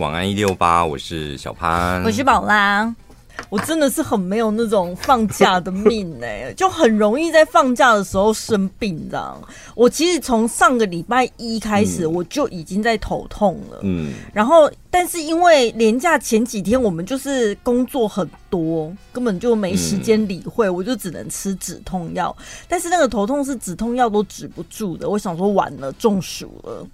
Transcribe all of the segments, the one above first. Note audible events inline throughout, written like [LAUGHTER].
晚安一六八，我是小潘，我是宝拉。我真的是很没有那种放假的命哎、欸，[LAUGHS] 就很容易在放假的时候生病，这样。我其实从上个礼拜一开始，我就已经在头痛了。嗯，然后但是因为连假前几天我们就是工作很多，根本就没时间理会，我就只能吃止痛药。但是那个头痛是止痛药都止不住的，我想说完了，中暑了。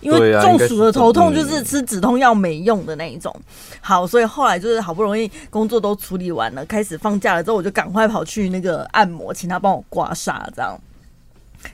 因为中暑的头痛就是吃止痛药没用的那一种。好，所以后来就是好不容易工作都处理完了，开始放假了之后，我就赶快跑去那个按摩，请他帮我刮痧，这样。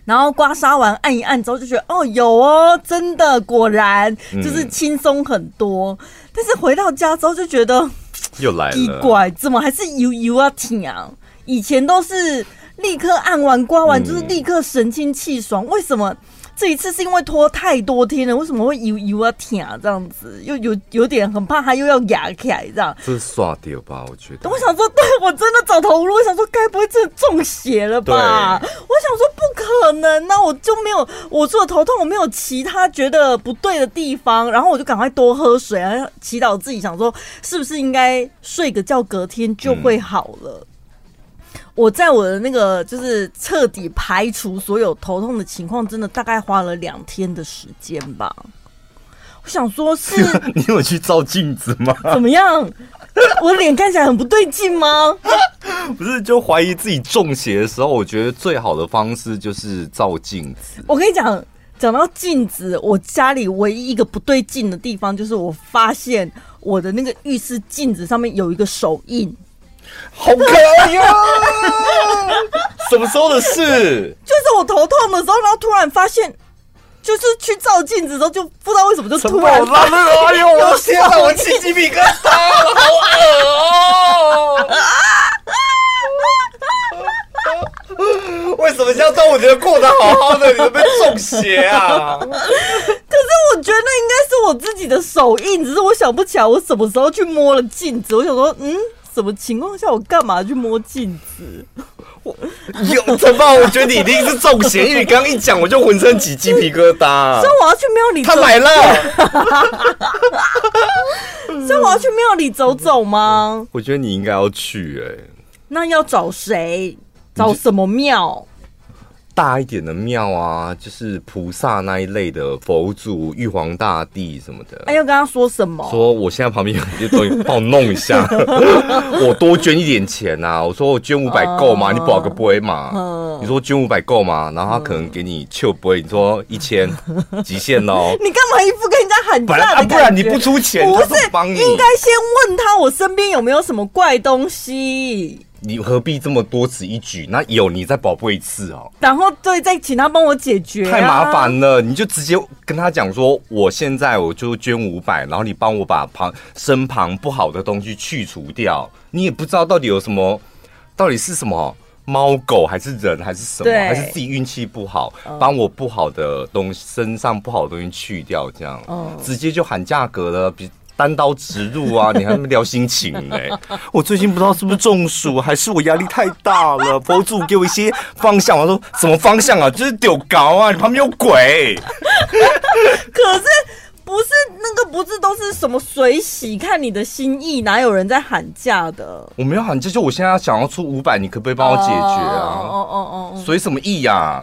然后刮痧完按一按之后，就觉得哦，有哦，真的果然就是轻松很多。嗯、但是回到家之后就觉得 [LAUGHS] 又来了，奇怪，怎么还是油油啊挺啊？以前都是立刻按完刮完就是立刻神清气爽，为什么？这一次是因为拖太多天了，为什么会油油啊疼啊这样子？又有有点很怕他又要压起来这样。这是刷掉吧？我觉得。我想说，对我真的走投无路。我想说，该不会真的中邪了吧？我想说，不可能，那我就没有我除了头痛，我没有其他觉得不对的地方。然后我就赶快多喝水然后，祈祷自己，想说是不是应该睡个觉，隔天就会好了。嗯我在我的那个就是彻底排除所有头痛的情况，真的大概花了两天的时间吧。我想说是，[LAUGHS] 是你有去照镜子吗？怎么样？我脸看起来很不对劲吗？[LAUGHS] 不是，就怀疑自己中邪的时候，我觉得最好的方式就是照镜子。我跟你讲，讲到镜子，我家里唯一一个不对劲的地方，就是我发现我的那个浴室镜子上面有一个手印。好可爱呀！[LAUGHS] 什么时候的事？就是我头痛的时候，然后突然发现，就是去照镜子的时候，就不知道为什么就突然发现。[LAUGHS] 哎呦，我天哪！我起鸡皮疙瘩了，好恶哦！为什么这样当我觉得过得好好的，你都被中邪啊？可是我觉得那应该是我自己的手印，只是我想不起来我什么时候去摸了镜子。我想说，嗯。什么情况下我干嘛去摸镜子？我有陈爸，我觉得你一定是中邪，因为你刚刚一讲，我就浑身起鸡皮疙瘩。所以我要去庙里，他来了。[LAUGHS] 所以我要去庙里走走吗？我觉得你应该要去哎、欸。那要找谁？找什么庙？大一点的庙啊，就是菩萨那一类的佛祖、玉皇大帝什么的。哎，要跟他说什么？说我现在旁边有一些东西，帮我弄一下。[LAUGHS] 我多捐一点钱呐、啊！我说我捐五百够吗？Uh, 你保个杯嘛？Uh, 你说捐五百够吗？然后他可能给你就杯。你说一千 [LAUGHS] 极限哦。你干嘛一副跟人家喊？不然你不出钱，不是帮你？应该先问他我身边有没有什么怪东西。你何必这么多此一举？那有你再宝贝一次哦。然后对，再请他帮我解决、啊。太麻烦了，你就直接跟他讲说，我现在我就捐五百，然后你帮我把旁身旁不好的东西去除掉。你也不知道到底有什么，到底是什么猫狗还是人还是什么，还是自己运气不好，帮我不好的东西身上不好的东西去掉，这样，嗯、直接就喊价格了，比。单刀直入啊！你还没聊心情呢、[LAUGHS] 我最近不知道是不是中暑，还是我压力太大了。博主给我一些方向，我说什么方向啊？就是屌高啊！你旁边有鬼。[LAUGHS] 可是。不是那个，不是都是什么水洗看你的心意，哪有人在喊价的？我没有喊价，就我现在想要出五百，你可不可以帮我解决啊？哦哦哦，随什么意呀？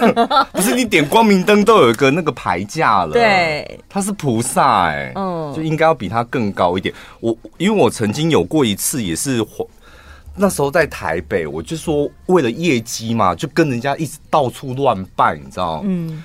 [LAUGHS] 不是你点光明灯都有一个那个牌价了，对，他是菩萨哎、欸，嗯，就应该要比他更高一点。我因为我曾经有过一次，也是那时候在台北，我就说为了业绩嘛，就跟人家一直到处乱拜，你知道嗯。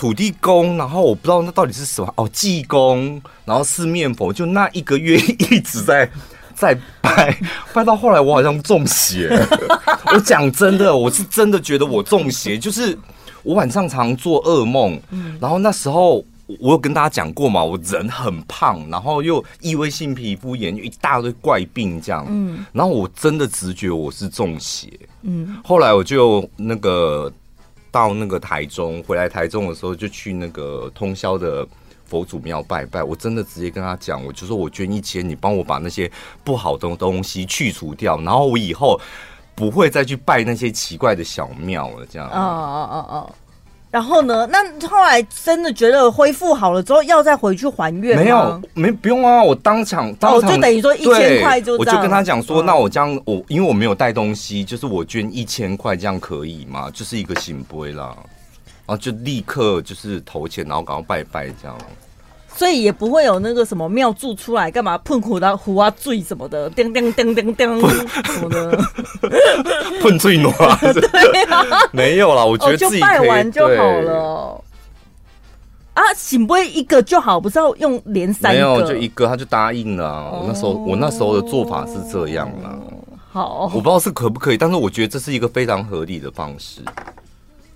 土地公，然后我不知道那到底是什么哦，济公，然后四面佛，就那一个月一直在在拜，拜到后来我好像中邪。[LAUGHS] 我讲真的，我是真的觉得我中邪，就是我晚上常做噩梦，然后那时候我有跟大家讲过嘛，我人很胖，然后又异位性皮肤炎，一大堆怪病这样，嗯，然后我真的直觉我是中邪，嗯，后来我就那个。到那个台中，回来台中的时候，就去那个通宵的佛祖庙拜拜。我真的直接跟他讲，我就说我捐一千，你帮我把那些不好的东西去除掉，然后我以后不会再去拜那些奇怪的小庙了。这样。哦哦哦哦。然后呢？那后来真的觉得恢复好了之后，要再回去还愿吗？没有，没不用啊！我当场当场、哦、就等于说一千块就我就跟他讲说，嗯、那我这样我因为我没有带东西，就是我捐一千块这样可以吗？就是一个行杯啦，然后就立刻就是投钱，然后赶快拜拜这样。所以也不会有那个什么庙祝出来干嘛喷苦的胡啊醉什么的，叮叮叮叮叮什么的，[LAUGHS] 喷醉暖，[LAUGHS] 对啊，没有啦，我觉得自己、哦、就拜完就好了。啊，圣杯一个就好，不是要用连三个？没有，就一个，他就答应了、啊。我那时候，我那时候的做法是这样啦。好，我不知道是可不可以，但是我觉得这是一个非常合理的方式。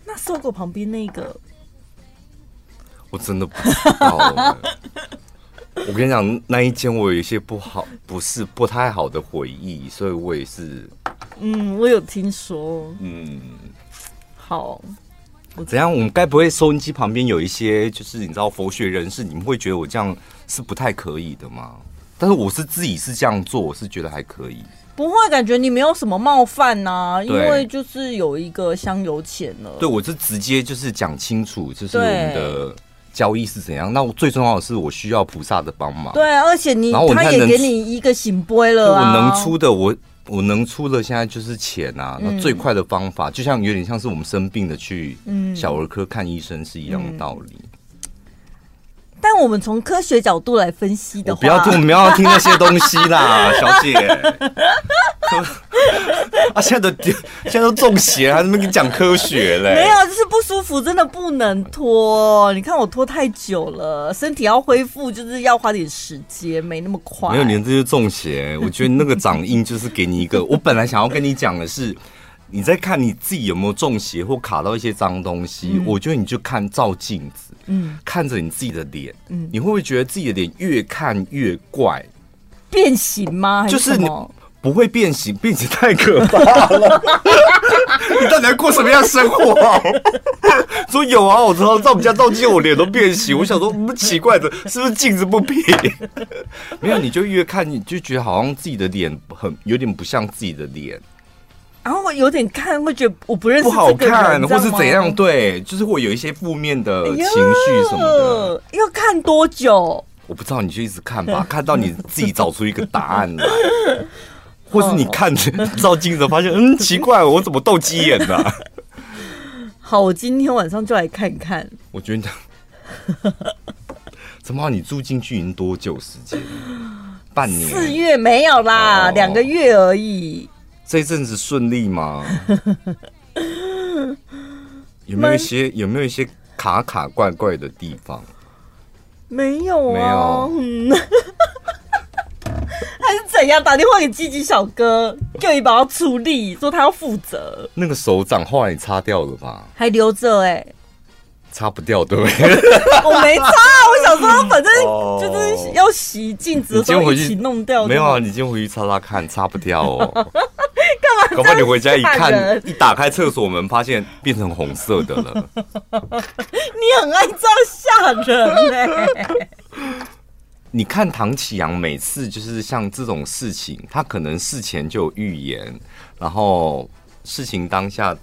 那搜狗旁边那个。我真的不知道。[LAUGHS] 我跟你讲，那一间我有一些不好，不是不太好的回忆，所以我也是。嗯，我有听说。嗯，好。怎样？我们该不会收音机旁边有一些，就是你知道佛学人士，你们会觉得我这样是不太可以的吗？但是我是自己是这样做，我是觉得还可以。不会感觉你没有什么冒犯呐、啊，因为就是有一个香油钱了。对，我是直接就是讲清楚，就是我们的。交易是怎样？那我最重要的是，我需要菩萨的帮忙。对啊，而且你，他也给你一个醒杯了、啊、我能出的，我我能出的，现在就是钱啊。嗯、那最快的方法，就像有点像是我们生病的去小儿科看医生是一样的道理。但我们从科学角度来分析的话，不要听，不要听那些东西啦，[LAUGHS] 小姐。[LAUGHS] 啊，现在的现在都中邪，还是没跟你讲科学嘞？没有，就是不舒服，真的不能拖。你看我拖太久了，身体要恢复，就是要花点时间，没那么快。没有，你这就是中邪。我觉得那个掌印就是给你一个。[LAUGHS] 我本来想要跟你讲的是。你在看你自己有没有中邪或卡到一些脏东西？嗯、我觉得你就看照镜子，嗯，看着你自己的脸，嗯，你会不会觉得自己的脸越看越怪？变形吗？就是你不会变形，变形太可怕了。[LAUGHS] 你到底在过什么样的生活？[LAUGHS] 说有啊，我知道在我们家照镜，我脸都变形。我想说，不奇怪的，是不是镜子不平？[LAUGHS] 没有，你就越看你就觉得好像自己的脸很有点不像自己的脸。然后我有点看，会觉得我不认识不好看，或是怎样？对，就是会有一些负面的情绪什么的。要看多久？我不知道，你就一直看吧，[LAUGHS] 看到你自己找出一个答案来，[LAUGHS] 或是你看着照镜子发现，嗯，奇怪，我怎么斗鸡眼呢？[LAUGHS] 好，我今天晚上就来看看。我觉得，怎么你住进去已经多久时间？半年？四月没有啦，两个月而已。这阵子顺利吗？[LAUGHS] 有没有一些有没有一些卡卡怪怪的地方？没有啊，没有。[LAUGHS] 还是怎样？打电话给鸡鸡小哥，叫你帮他处理，说他要负责。那个手掌后来你擦掉了吧？还留着哎、欸。擦不掉，对不对？[LAUGHS] 我没擦，我想说，反正就是要洗镜子的时候一起弄掉。没有啊，你今天回去擦擦看，擦不掉哦。搞不好你回家一看，一打开厕所门，发现变成红色的了。[LAUGHS] 你很爱这样吓人呢。[LAUGHS] 你看唐启阳每次就是像这种事情，他可能事前就有预言，然后事情当下。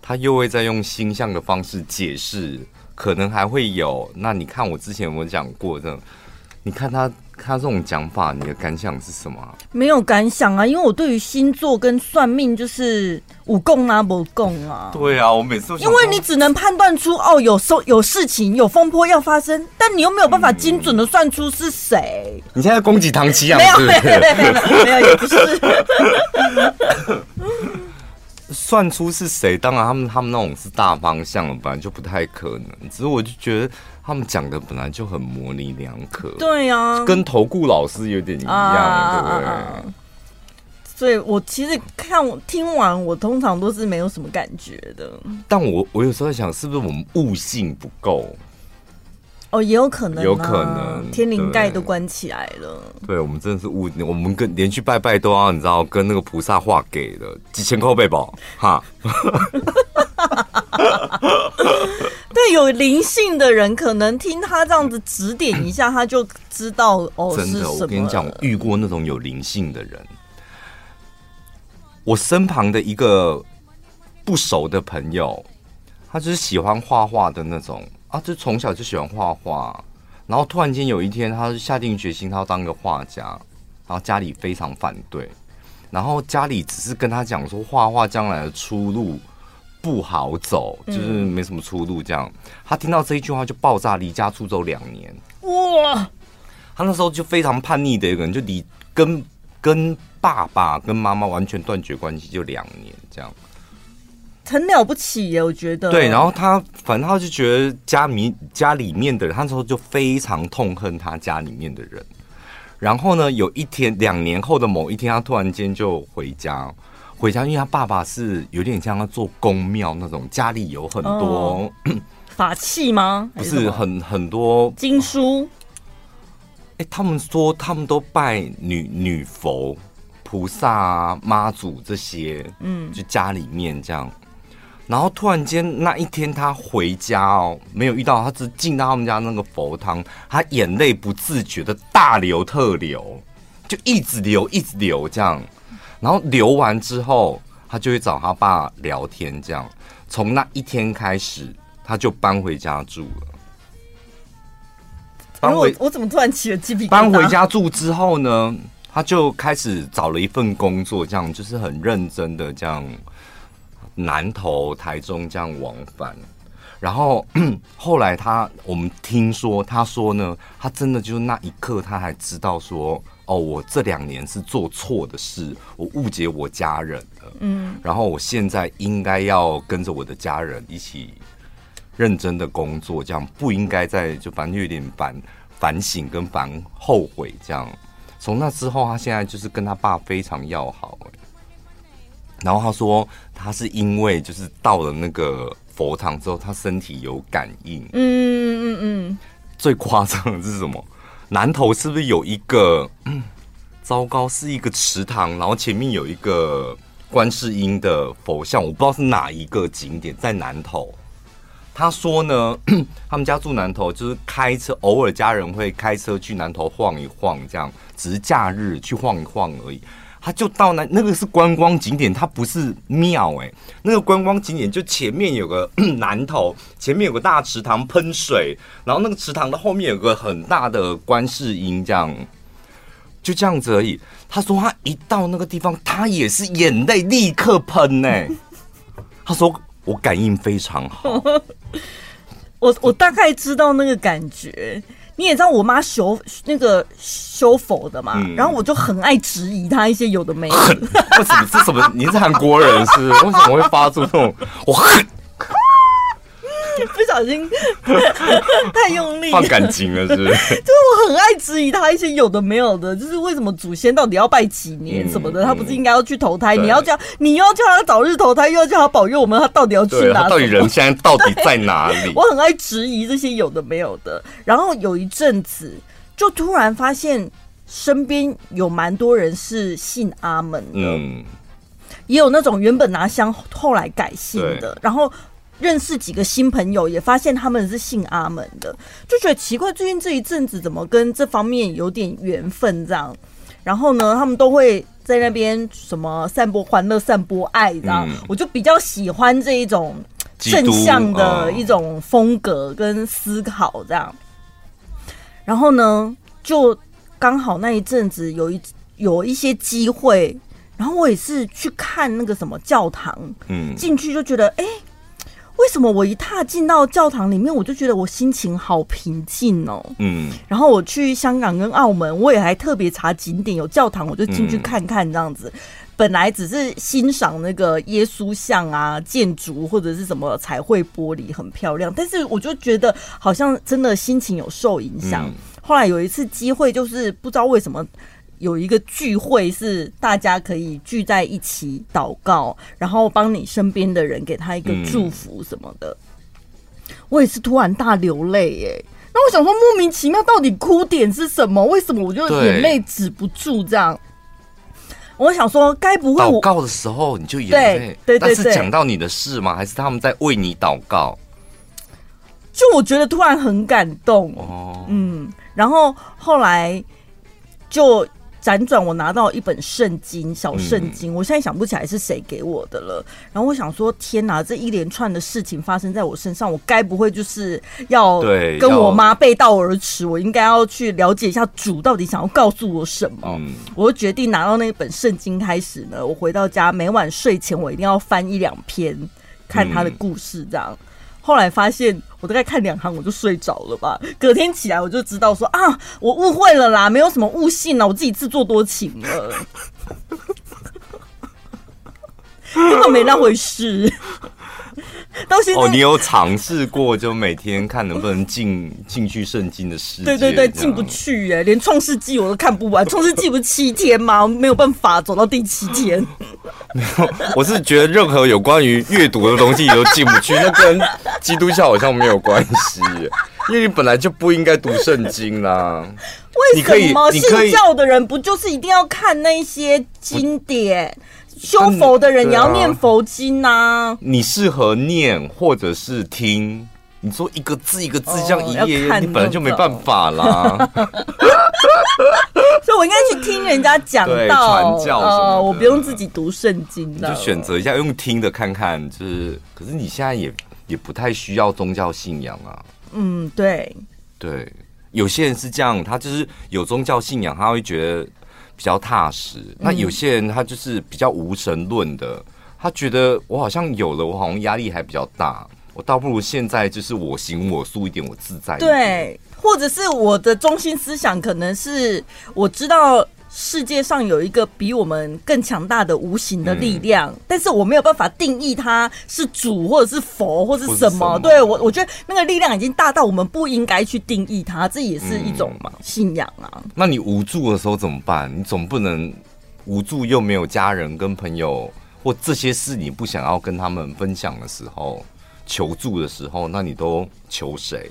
他又会再用星象的方式解释，可能还会有。那你看我之前有没有讲过这种？你看他他这种讲法，你的感想是什么？没有感想啊，因为我对于星座跟算命就是无共啊，无共啊。对啊，我每次都因为你只能判断出哦，有收有事情有风波要发生，但你又没有办法精准的算出是谁。你现在攻击唐綺阳？没有没有没有也不是。[LAUGHS] 算出是谁？当然，他们他们那种是大方向的，本来就不太可能。只是我就觉得他们讲的本来就很模棱两可。对呀、啊，跟投顾老师有点一样，啊、对不对、啊？所以我其实看我听完，我通常都是没有什么感觉的。但我我有时候在想，是不是我们悟性不够？哦，也有可能，有可能天灵盖都关起来了。对，我们真的是误，我们跟连续拜拜都要，你知道，跟那个菩萨话给的几千块贝宝哈。[LAUGHS] 对，有灵性的人可能听他这样子指点一下，他就知道哦。真的，我跟你讲，我遇过那种有灵性的人，我身旁的一个不熟的朋友。他就是喜欢画画的那种啊，就从小就喜欢画画，然后突然间有一天，他就下定决心他要当个画家，然后家里非常反对，然后家里只是跟他讲说画画将来的出路不好走，就是没什么出路这样。他听到这一句话就爆炸，离家出走两年。哇！他那时候就非常叛逆的一个人，就离跟跟爸爸跟妈妈完全断绝关系，就两年这样。很了不起耶，我觉得。对，然后他反正他就觉得家里家里面的人，他那时候就非常痛恨他家里面的人。然后呢，有一天两年后的某一天，他突然间就回家，回家，因为他爸爸是有点像他做宫庙那种，家里有很多、哦、[CLEARS THROAT] 法器吗？不是很很多经书。哎，他们说他们都拜女女佛、菩萨啊、妈祖这些，嗯，就家里面这样。然后突然间那一天他回家哦，没有遇到他，只进到他们家那个佛堂，他眼泪不自觉的大流特流，就一直流一直流这样。然后流完之后，他就会找他爸聊天这样。从那一天开始，他就搬回家住了。搬回我，我怎么突然起了鸡皮？搬回家住之后呢，他就开始找了一份工作，这样就是很认真的这样。南投、台中这样往返，然后 [CLEARS THROAT] 后来他，我们听说他说呢，他真的就是那一刻，他还知道说，哦，我这两年是做错的事，我误解我家人了，嗯，然后我现在应该要跟着我的家人一起认真的工作，这样不应该再就反正有点反反省跟反后悔这样。从那之后，他现在就是跟他爸非常要好。然后他说，他是因为就是到了那个佛堂之后，他身体有感应。嗯嗯嗯。最夸张的是什么？南头是不是有一个？糟糕，是一个池塘，然后前面有一个观世音的佛像，我不知道是哪一个景点，在南头。他说呢，[CLEARS THROAT] 他们家住南头，就是开车，偶尔家人会开车去南头晃一晃，这样只是假日去晃一晃而已。他就到那，那个是观光景点，它不是庙哎。那个观光景点就前面有个 [CLEARS THROAT] 南头，前面有个大池塘喷水，然后那个池塘的后面有个很大的观世音，这样就这样子而已。他说他一到那个地方，他也是眼泪立刻喷哎。[LAUGHS] 他说我感应非常好，[LAUGHS] 我我大概知道那个感觉。你也知道我妈修那个修佛的嘛，嗯、然后我就很爱质疑她一些有的没的。[LAUGHS] 为什么这什么？你是韩国人是，是？为什么会发出这种我很？[LAUGHS] 不小心 [LAUGHS] 太用力，放感情了是不是？[LAUGHS] 就是我很爱质疑他一些有的没有的，就是为什么祖先到底要拜几年什么的？嗯、他不是应该要去投胎？嗯、你要叫你又要叫他早日投胎，又要叫他保佑我们，他到底要去哪？到底人现在到底在哪里？我很爱质疑这些有的没有的。然后有一阵子，就突然发现身边有蛮多人是信阿门的，嗯，也有那种原本拿香后来改信的，然后。认识几个新朋友，也发现他们是姓阿门的，就觉得奇怪，最近这一阵子怎么跟这方面有点缘分这样？然后呢，他们都会在那边什么散播欢乐、散播爱，这样，我就比较喜欢这一种正向的一种风格跟思考这样。然后呢，就刚好那一阵子有一有一些机会，然后我也是去看那个什么教堂，嗯，进去就觉得哎。欸为什么我一踏进到教堂里面，我就觉得我心情好平静哦？嗯，然后我去香港跟澳门，我也还特别查景点有教堂，我就进去看看这样子。嗯、本来只是欣赏那个耶稣像啊、建筑或者是什么彩绘玻璃很漂亮，但是我就觉得好像真的心情有受影响。嗯、后来有一次机会，就是不知道为什么。有一个聚会是大家可以聚在一起祷告，然后帮你身边的人给他一个祝福什么的。嗯、我也是突然大流泪耶，那我想说莫名其妙，到底哭点是什么？为什么我就眼泪止不住这样？我想说，该不会祷告的时候你就眼泪？对对对，但是讲到你的事吗？还是他们在为你祷告？就我觉得突然很感动哦，嗯，然后后来就。辗转，我拿到一本圣经，小圣经，嗯、我现在想不起来是谁给我的了。然后我想说，天哪，这一连串的事情发生在我身上，我该不会就是要跟我妈背道而驰？我应该要去了解一下主到底想要告诉我什么？嗯、我就决定拿到那本圣经开始呢。我回到家，每晚睡前我一定要翻一两篇，看他的故事，这样。嗯后来发现，我大概看两行我就睡着了吧。隔天起来我就知道说啊，我误会了啦，没有什么误信啦，我自己自作多情了，[LAUGHS] 根本没那回事。[LAUGHS] 到现在哦，你有尝试过，就每天看能不能进进去圣经的世界？对对对，进不去耶，连创世纪我都看不完。创世纪不是七天吗？我没有办法走到第七天。[LAUGHS] 没有，我是觉得任何有关于阅读的东西你都进不去，那跟基督教好像没有关系，因为你本来就不应该读圣经啦。为什么信教的人不就是一定要看那些经典？修佛的人也要念佛经呐。你适合念或者是听，你说一个字一个字这样一页页，哦、你本来就没办法啦。[LAUGHS] 所以，我应该去听人家讲道传教什么、呃、我不用自己读圣经的。就选择一下用听的看看，就是。可是你现在也也不太需要宗教信仰啊。嗯，对。对，有些人是这样，他就是有宗教信仰，他会觉得。比较踏实，那有些人他就是比较无神论的，他觉得我好像有了，我好像压力还比较大，我倒不如现在就是我行我素一点，我自在一点。对，或者是我的中心思想可能是我知道。世界上有一个比我们更强大的无形的力量，嗯、但是我没有办法定义它是主或者是佛或者是什么。什么对我，我觉得那个力量已经大到我们不应该去定义它，这也是一种嘛、嗯、信仰啊。那你无助的时候怎么办？你总不能无助又没有家人跟朋友，或这些事你不想要跟他们分享的时候，求助的时候，那你都求谁？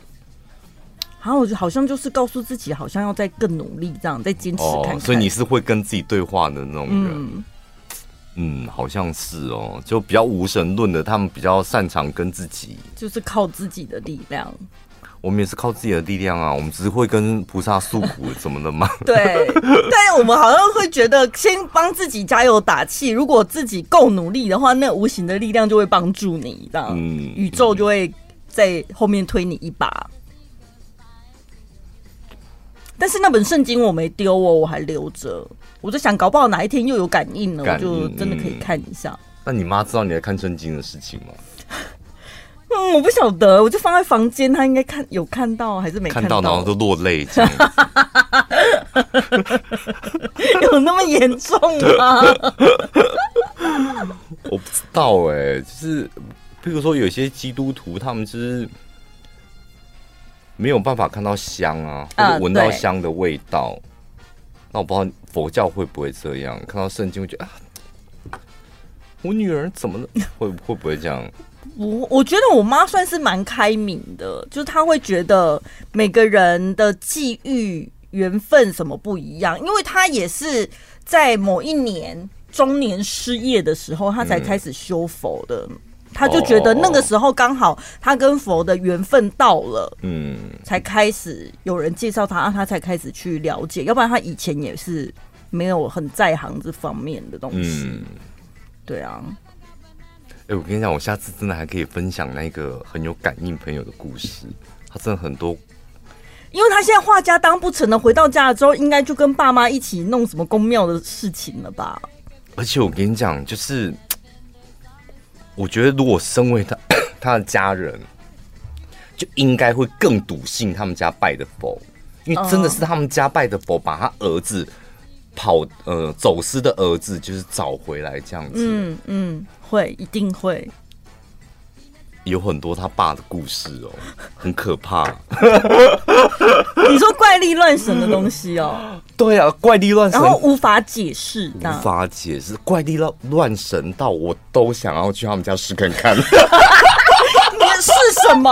然后我就好像就是告诉自己，好像要再更努力，这样再坚持看看。哦，所以你是会跟自己对话的那种人。嗯，嗯，好像是哦，就比较无神论的，他们比较擅长跟自己，就是靠自己的力量。我们也是靠自己的力量啊，我们只是会跟菩萨诉苦，怎么的嘛？[LAUGHS] 对，但是我们好像会觉得先帮自己加油打气，如果自己够努力的话，那无形的力量就会帮助你，这样，嗯，宇宙就会在后面推你一把。但是那本圣经我没丢哦，我还留着。我就想，搞不好哪一天又有感应了，我就真的可以看一下。那你妈知道你在看圣经的事情吗？嗯，我不晓得，我就放在房间，她应该看有看到还是没看到？看到然后都落泪这样。[LAUGHS] 有那么严重吗？[LAUGHS] 我不知道哎、欸，就是比如说有些基督徒，他们就是。没有办法看到香啊，或者闻到香的味道。啊、那我不知道佛教会不会这样，看到圣经会觉得啊，我女儿怎么了？[LAUGHS] 会会不会这样？我我觉得我妈算是蛮开明的，就是她会觉得每个人的际遇、缘分什么不一样，因为她也是在某一年中年失业的时候，她才开始修佛的。嗯他就觉得那个时候刚好他跟佛的缘分到了，嗯，才开始有人介绍他，他才开始去了解，要不然他以前也是没有很在行这方面的东西。嗯，对啊。哎，我跟你讲，我下次真的还可以分享那个很有感应朋友的故事。他真的很多，因为他现在画家当不成了，回到家了之后，应该就跟爸妈一起弄什么宫庙的事情了吧？而且我跟你讲，就是。我觉得，如果身为他 [COUGHS] 他的家人，就应该会更笃信他们家拜的佛，因为真的是他们家拜的佛，把他儿子跑呃走失的儿子就是找回来这样子。嗯嗯，会一定会有很多他爸的故事哦，[LAUGHS] 很可怕。[LAUGHS] 你说怪力乱神的东西哦？[LAUGHS] 对啊，怪力乱神，然后无法解释，无法解释，怪力乱乱神到我都想要去他们家试看看。你是什么？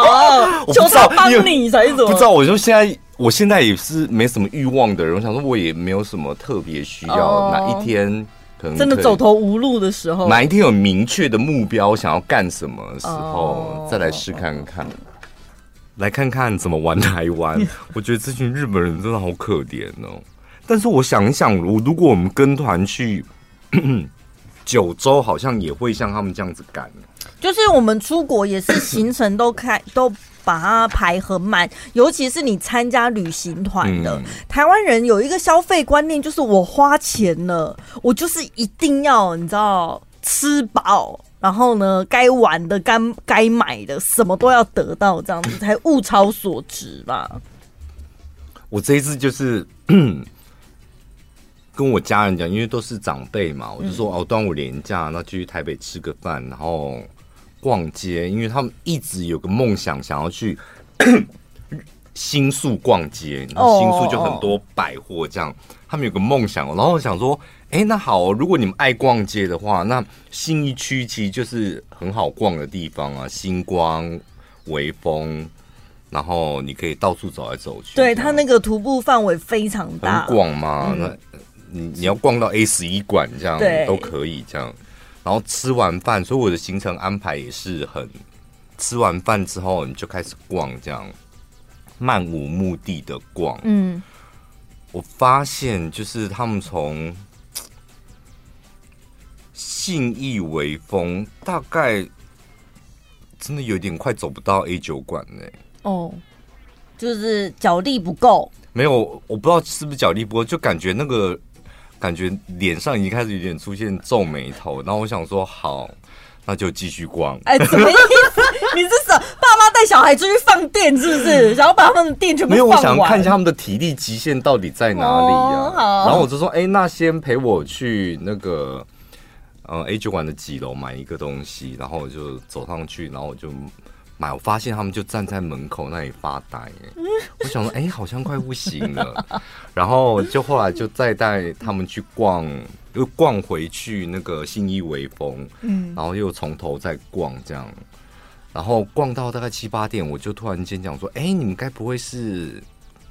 我不知道帮你才怎么？不知道，我就现在，我现在也是没什么欲望的人。我想说，我也没有什么特别需要。哦、哪一天可能可真的走投无路的时候，哪一天有明确的目标，想要干什么的时候，哦、再来试看看。来看看怎么玩台湾。[LAUGHS] 我觉得这群日本人真的好可怜哦。但是我想一想，我如果我们跟团去 [CLEARS THROAT] 九州，好像也会像他们这样子干。就是我们出国也是行程都开都把它排很满，尤其是你参加旅行团的、嗯、台湾人有一个消费观念，就是我花钱了，我就是一定要你知道吃饱，然后呢该玩的、该该买的什么都要得到，这样子才物超所值吧。我这一次就是跟我家人讲，因为都是长辈嘛，我就说哦，端午连假，那去台北吃个饭，然后。逛街，因为他们一直有个梦想，想要去 [COUGHS] 新宿逛街。然后新宿就很多百货，这样他们有个梦想。然后我想说，哎，那好，如果你们爱逛街的话，那新一区其实就是很好逛的地方啊。星光、微风，然后你可以到处走来走去。对，它那个徒步范围非常大，很广嘛。嗯、那你你要逛到 A 十一馆这样都可以这样。然后吃完饭，所以我的行程安排也是很，吃完饭之后你就开始逛，这样漫无目的的逛。嗯，我发现就是他们从 [TSK] 信义为风，大概真的有点快走不到 A 酒馆呢。哦，就是脚力不够。没有，我不知道是不是脚力不够，就感觉那个。感觉脸上已经开始有点出现皱眉头，然后我想说好，那就继续逛。哎，怎么意思？[LAUGHS] 你是什爸妈带小孩出去放电是不是？[LAUGHS] 然后把他们的电全部？没有，我想看一下他们的体力极限到底在哪里呀、啊？哦、然后我就说，哎，那先陪我去那个呃 A 酒馆的几楼买一个东西，然后我就走上去，然后我就。买，我发现他们就站在门口那里发呆，哎，我想说，哎，好像快不行了，[LAUGHS] 然后就后来就再带他们去逛，又逛回去那个信义微风，嗯，然后又从头再逛这样，然后逛到大概七八点，我就突然间讲说，哎，你们该不会是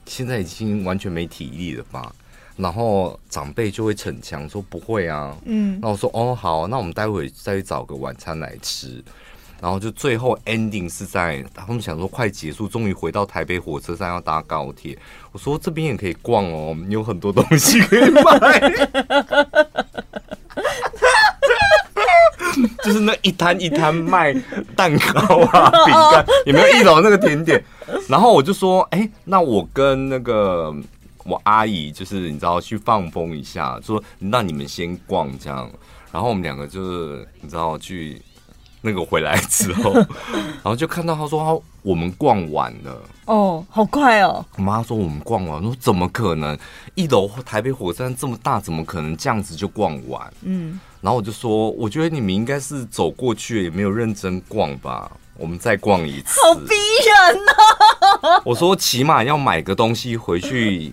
现在已经完全没体力了吧？然后长辈就会逞强说不会啊，嗯，那我说哦好，那我们待会再去找个晚餐来吃。然后就最后 ending 是在他们想说快结束，终于回到台北火车站要搭高铁。我说这边也可以逛哦，有很多东西可以买。[LAUGHS] 就是那一摊一摊卖蛋糕啊、饼干，有没有一楼那个甜点？然后我就说，哎，那我跟那个我阿姨，就是你知道去放风一下，说那你们先逛这样。然后我们两个就是你知道去。那个回来之后，[LAUGHS] 然后就看到他说他我们逛完了哦，好快哦！我妈说我们逛完，我说怎么可能？一楼台北火车站这么大，怎么可能这样子就逛完？嗯，然后我就说，我觉得你们应该是走过去也没有认真逛吧，我们再逛一次。好逼人呐！[LAUGHS] 我说起码要买个东西回去，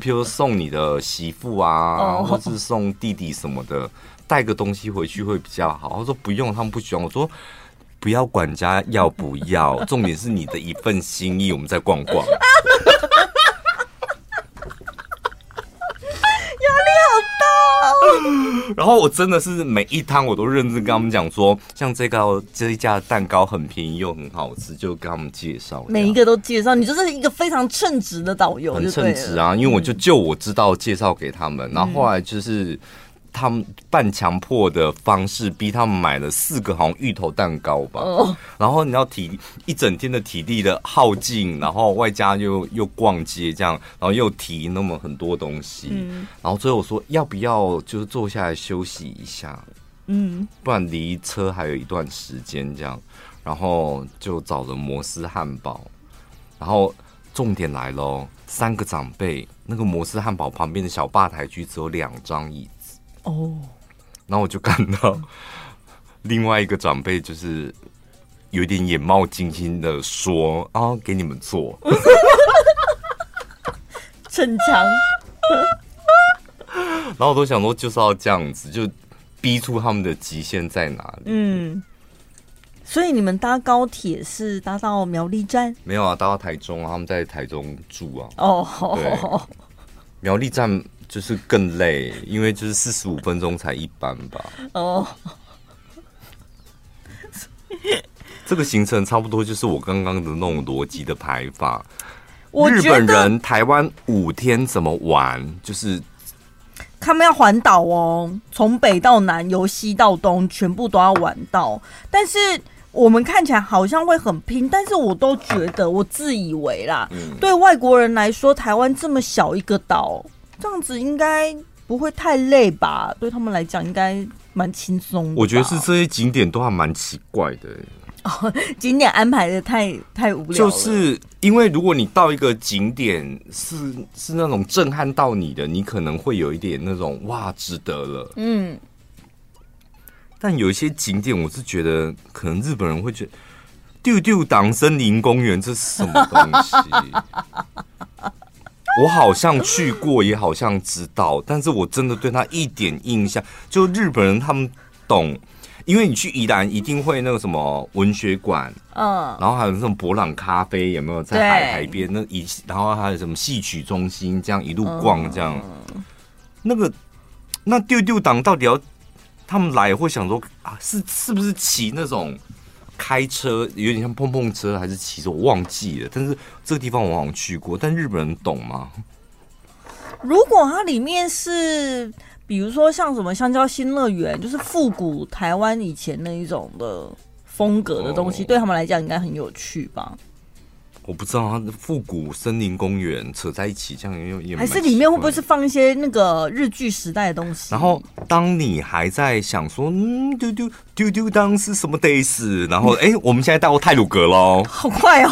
譬如送你的媳妇啊，哦、或是送弟弟什么的。带个东西回去会比较好。他说不用，他们不喜欢。我说不要管家要不要，重点是你的一份心意。我们再逛逛。[LAUGHS] 压力好大哦。然后我真的是每一摊我都认真跟他们讲说，像这个这一家的蛋糕很便宜又很好吃，就跟他们介绍。每一个都介绍，你就是一个非常称职的导游，很称职啊。因为我就就我知道介绍给他们，然后后来就是。他们半强迫的方式逼他们买了四个好像芋头蛋糕吧，oh. 然后你要体一整天的体力的耗尽，然后外加又又逛街这样，然后又提那么很多东西，嗯、然后最后我说要不要就是坐下来休息一下，嗯，不然离车还有一段时间这样，然后就找了摩斯汉堡，然后重点来喽，三个长辈，那个摩斯汉堡旁边的小吧台区只有两张椅子。哦，oh. 然后我就看到另外一个长辈，就是有点眼冒金星的说：“啊，给你们做。[LAUGHS] ”逞强。[LAUGHS] 然后我都想说，就是要这样子，就逼出他们的极限在哪里。嗯，所以你们搭高铁是搭到苗栗站？没有啊，搭到台中啊，他们在台中住啊。哦，oh. 对，苗栗站。就是更累，因为就是四十五分钟才一班吧。哦，这个行程差不多就是我刚刚的那种逻辑的排法。日本人台湾五天怎么玩？就是他们要环岛哦，从北到南，由西到东，全部都要玩到。但是我们看起来好像会很拼，但是我都觉得，我自以为啦，嗯、对外国人来说，台湾这么小一个岛，这样子应该不会太累吧？对他们来讲，应该蛮轻松。我觉得是这些景点都还蛮奇怪的。哦，景点安排的太太无聊，就是因为如果你到一个景点是是那种震撼到你的，你可能会有一点那种哇，值得了。嗯，但有一些景点，我是觉得可能日本人会觉得丢丢党森林公园这是什么东西？我好像去过，也好像知道，但是我真的对他一点印象，就日本人他们懂。因为你去宜兰一定会那个什么文学馆，嗯，然后还有那种博朗咖啡，有没有在海海边？那一然后还有什么戏曲中心，这样一路逛，这样，那个那丢丢党到底要他们来会想说啊，是是不是骑那种开车有点像碰碰车，还是骑车？我忘记了。但是这个地方我好像去过，但日本人懂吗？如果它里面是。比如说像什么香蕉新乐园，就是复古台湾以前那一种的风格的东西，哦、对他们来讲应该很有趣吧？我不知道，它的复古森林公园扯在一起，这样也也还是里面会不会是放一些那个日剧时代的东西？然后当你还在想说，嗯，丢丢丢丢当是什么 days？然后哎、[LAUGHS] 欸，我们现在到泰鲁格喽，好快哦！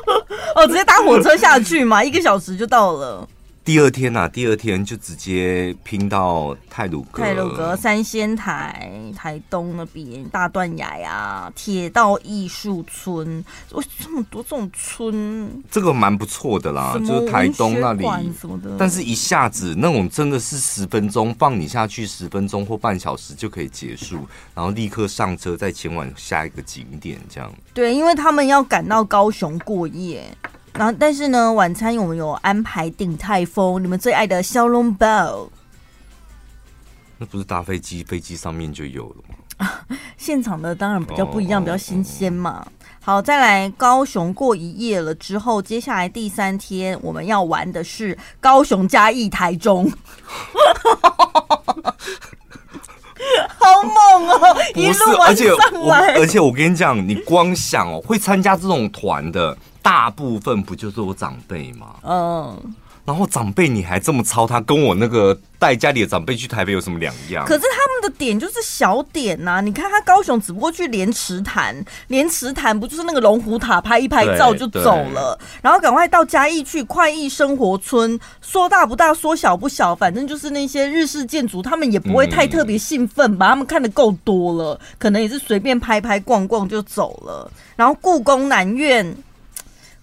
[LAUGHS] 哦，直接搭火车下去嘛，一个小时就到了。第二天呐、啊，第二天就直接拼到泰鲁阁、泰鲁阁、三仙台、台东那边大断崖呀，铁道艺术村，哇，这么多这种村，这个蛮不错的啦，就是台东那里什么的。但是一下子那种真的是十分钟放你下去，十分钟或半小时就可以结束，然后立刻上车再前往下一个景点，这样。对，因为他们要赶到高雄过夜。然后，但是呢，晚餐我们有安排鼎泰丰，你们最爱的小笼包。那不是搭飞机，飞机上面就有了吗？啊，[LAUGHS] 现场的当然比较不一样，哦、比较新鲜嘛。好，再来高雄过一夜了之后，接下来第三天我们要玩的是高雄加一台中。[LAUGHS] 好猛哦！不是，而且我，而且我跟你讲，你光想哦，会参加这种团的。大部分不就是我长辈吗？嗯，然后长辈你还这么操他，跟我那个带家里的长辈去台北有什么两样？可是他们的点就是小点呐、啊，你看他高雄只不过去莲池潭，莲池潭不就是那个龙虎塔拍一拍照就走了，然后赶快到嘉义去快意生活村，说大不大，说小不小，反正就是那些日式建筑，他们也不会太特别兴奋吧？嗯、他们看的够多了，可能也是随便拍拍逛逛就走了。然后故宫南院。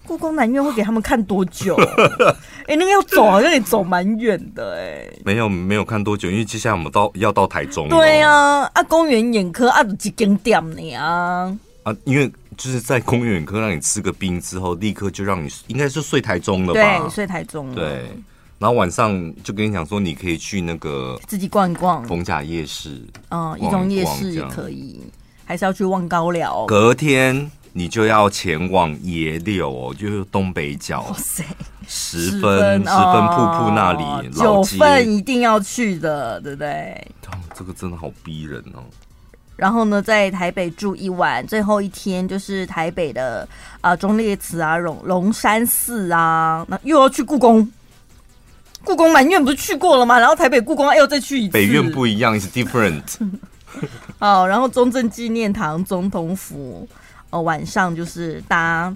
故宫南院会给他们看多久？[LAUGHS] 哎、欸，那个要走好像也走蛮远的哎、欸。没有没有看多久，因为接下来我们到要到台中。对啊，啊，公园眼科啊，几间店呢啊？啊，因为就是在公园眼科让你吃个冰之后，立刻就让你应该是睡台中了吧？对，睡台中了。对，然后晚上就跟你讲说，你可以去那个自己逛一逛逢甲夜市，嗯，一中夜市也可以，还是要去望高寮。隔天。你就要前往野柳哦，就是东北角，哇塞，十分十分瀑布那里，哦、九份一定要去的，对不对？这个真的好逼人哦。然后呢，在台北住一晚，最后一天就是台北的啊、呃、忠烈祠啊、龙龙山寺啊，那又要去故宫。故宫南院不是去过了吗？然后台北故宫又再去一次。北院不一样，是 different。[LAUGHS] 好，然后中正纪念堂、总统府。哦，晚上就是搭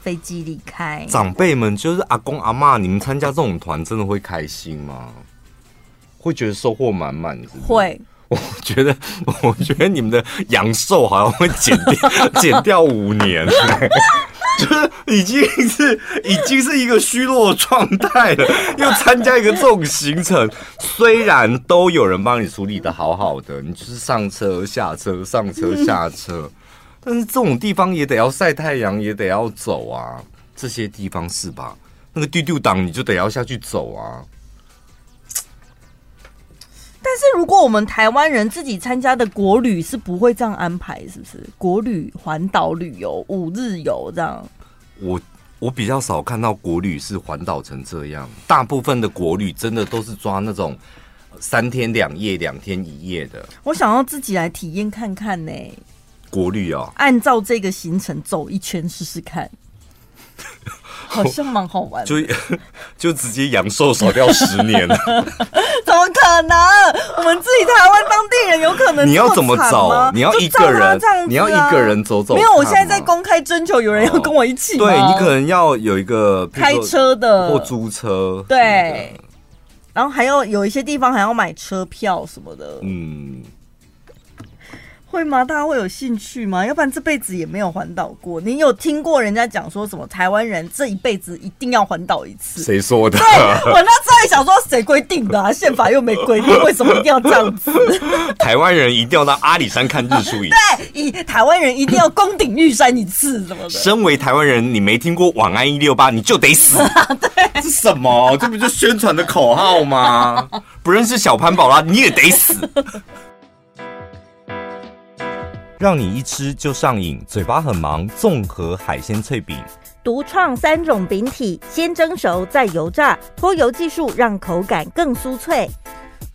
飞机离开。长辈们就是阿公阿妈，你们参加这种团真的会开心吗？会觉得收获满满？会。我觉得，[LAUGHS] 我觉得你们的阳寿好像会减掉，[LAUGHS] 减掉五年，[LAUGHS] 就是已经是已经是一个虚弱的状态了。又参加一个这种行程，虽然都有人帮你处理的好好的，你就是上车下车，上车下车。嗯但是这种地方也得要晒太阳，也得要走啊。这些地方是吧？那个丢丢档你就得要下去走啊。但是如果我们台湾人自己参加的国旅是不会这样安排，是不是？国旅环岛旅游五日游这样。我我比较少看到国旅是环岛成这样，大部分的国旅真的都是抓那种三天两夜、两天一夜的。我想要自己来体验看看呢。国旅哦，按照这个行程走一圈试试看。[LAUGHS] 好像蛮好玩，就 [LAUGHS] 就直接阳寿少掉十年了，[LAUGHS] 怎么可能？我们自己台湾当地人有可能？你要怎么走？你要一个人？啊、你要一个人走走？没有，我现在在公开征求，有人要跟我一起。对，你可能要有一个开车的或租车，对，然后还要有一些地方还要买车票什么的，嗯。会吗？大家会有兴趣吗？要不然这辈子也没有环岛过。你有听过人家讲说什么台湾人这一辈子一定要环岛一次？谁说的？对，我那时候也想说谁规定的啊？宪法又没规定，为什么一定要这样子？[LAUGHS] 台湾人一定要到阿里山看日出一次。对，以台湾人一定要攻顶玉山一次，什么的。身为台湾人，你没听过晚安一六八，你就得死。[LAUGHS] 对，这是什么？这不就宣传的口号吗？不认识小潘宝拉，你也得死。让你一吃就上瘾，嘴巴很忙。综合海鲜脆饼，独创三种饼体，先蒸熟再油炸，脱油技术让口感更酥脆。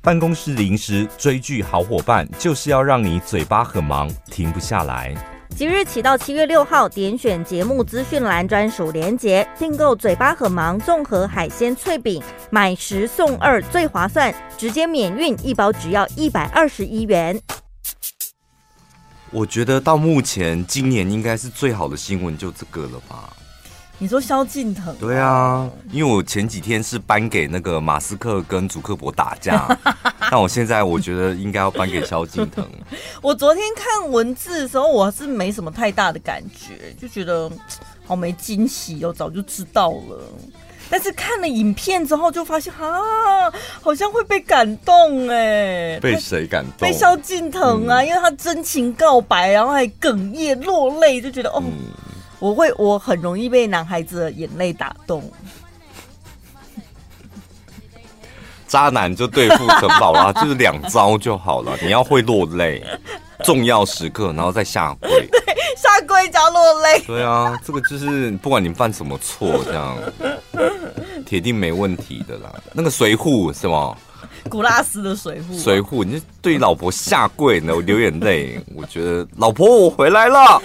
办公室零食追剧好伙伴，就是要让你嘴巴很忙，停不下来。即日起到七月六号，点选节目资讯栏专属链接，订购嘴巴很忙综合海鲜脆饼，买十送二最划算，直接免运，一包只要一百二十一元。我觉得到目前今年应该是最好的新闻就这个了吧？你说萧敬腾？对啊，因为我前几天是颁给那个马斯克跟祖克伯打架，[LAUGHS] 但我现在我觉得应该要颁给萧敬腾。[LAUGHS] 我昨天看文字的时候，我是没什么太大的感觉，就觉得好没惊喜哦，早就知道了。但是看了影片之后，就发现啊，好像会被感动哎，被谁感动？被萧敬腾啊，嗯、因为他真情告白，然后还哽咽落泪，就觉得哦，嗯、我会我很容易被男孩子的眼泪打动。[LAUGHS] 渣男就对付陈宝拉，[LAUGHS] 就是两招就好了。你要会落泪，重要时刻，然后再下跪。[LAUGHS] 下跪加落泪。对啊，这个就是不管你犯什么错，这样铁定没问题的啦。那个随扈是吗？古拉斯的随扈。随扈，你对老婆下跪，然后流眼泪。我觉得老婆，我回来了。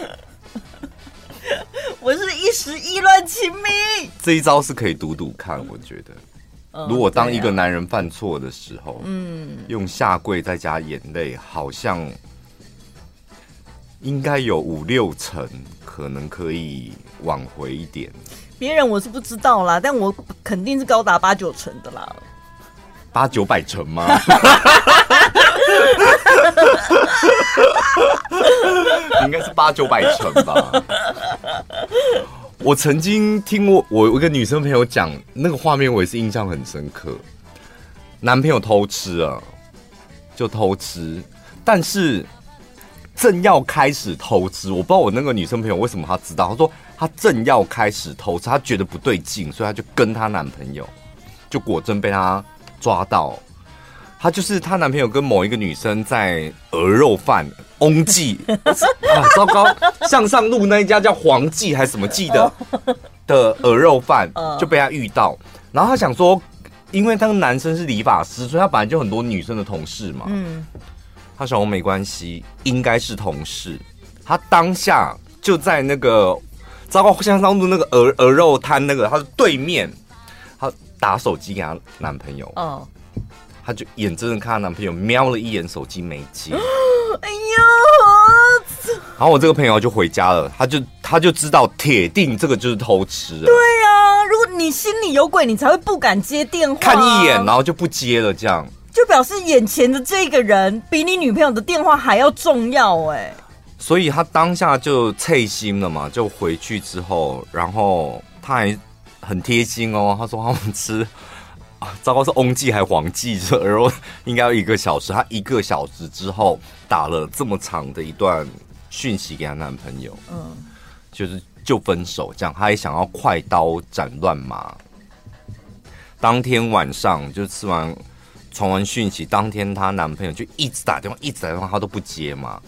[LAUGHS] 我是一时意乱情迷。这一招是可以赌赌看，我觉得。如果当一个男人犯错的时候，嗯，用下跪再加眼泪，好像。应该有五六成可能可以挽回一点。别人我是不知道啦，但我肯定是高达八九成的啦。八九百成吗？[LAUGHS] 应该是八九百成吧。我曾经听过我一个女生朋友讲那个画面，我也是印象很深刻。男朋友偷吃啊，就偷吃，但是。正要开始投资，我不知道我那个女生朋友为什么她知道。她说她正要开始投资，她觉得不对劲，所以她就跟她男朋友，就果真被她抓到。她就是她男朋友跟某一个女生在鹅肉饭翁记 [LAUGHS] 啊，糟糕，向上路那一家叫黄记还是什么记的的鹅肉饭就被她遇到。然后她想说，因为那个男生是理发师，所以他本来就很多女生的同事嘛。嗯。他说：“我没关系，应该是同事。”他当下就在那个糟糕向上路那个鹅鹅肉摊那个他的对面，他打手机给他男朋友。嗯，他就眼睁睁看他男朋友瞄了一眼手机没接。[GASPS] 哎呦！然后我这个朋友就回家了，他就他就知道铁定这个就是偷吃了。对啊，如果你心里有鬼，你才会不敢接电话。看一眼，然后就不接了，这样。就表示眼前的这个人比你女朋友的电话还要重要哎，所以他当下就脆心了嘛，就回去之后，然后他还很贴心哦，他说他们吃啊，[LAUGHS] 糟糕是翁记还黄记，这然后应该要一个小时，他一个小时之后打了这么长的一段讯息给她男朋友，嗯，就是就分手这样，他也想要快刀斩乱麻，当天晚上就吃完。传完讯息，当天她男朋友就一直打电话，一直打电话，她都不接嘛。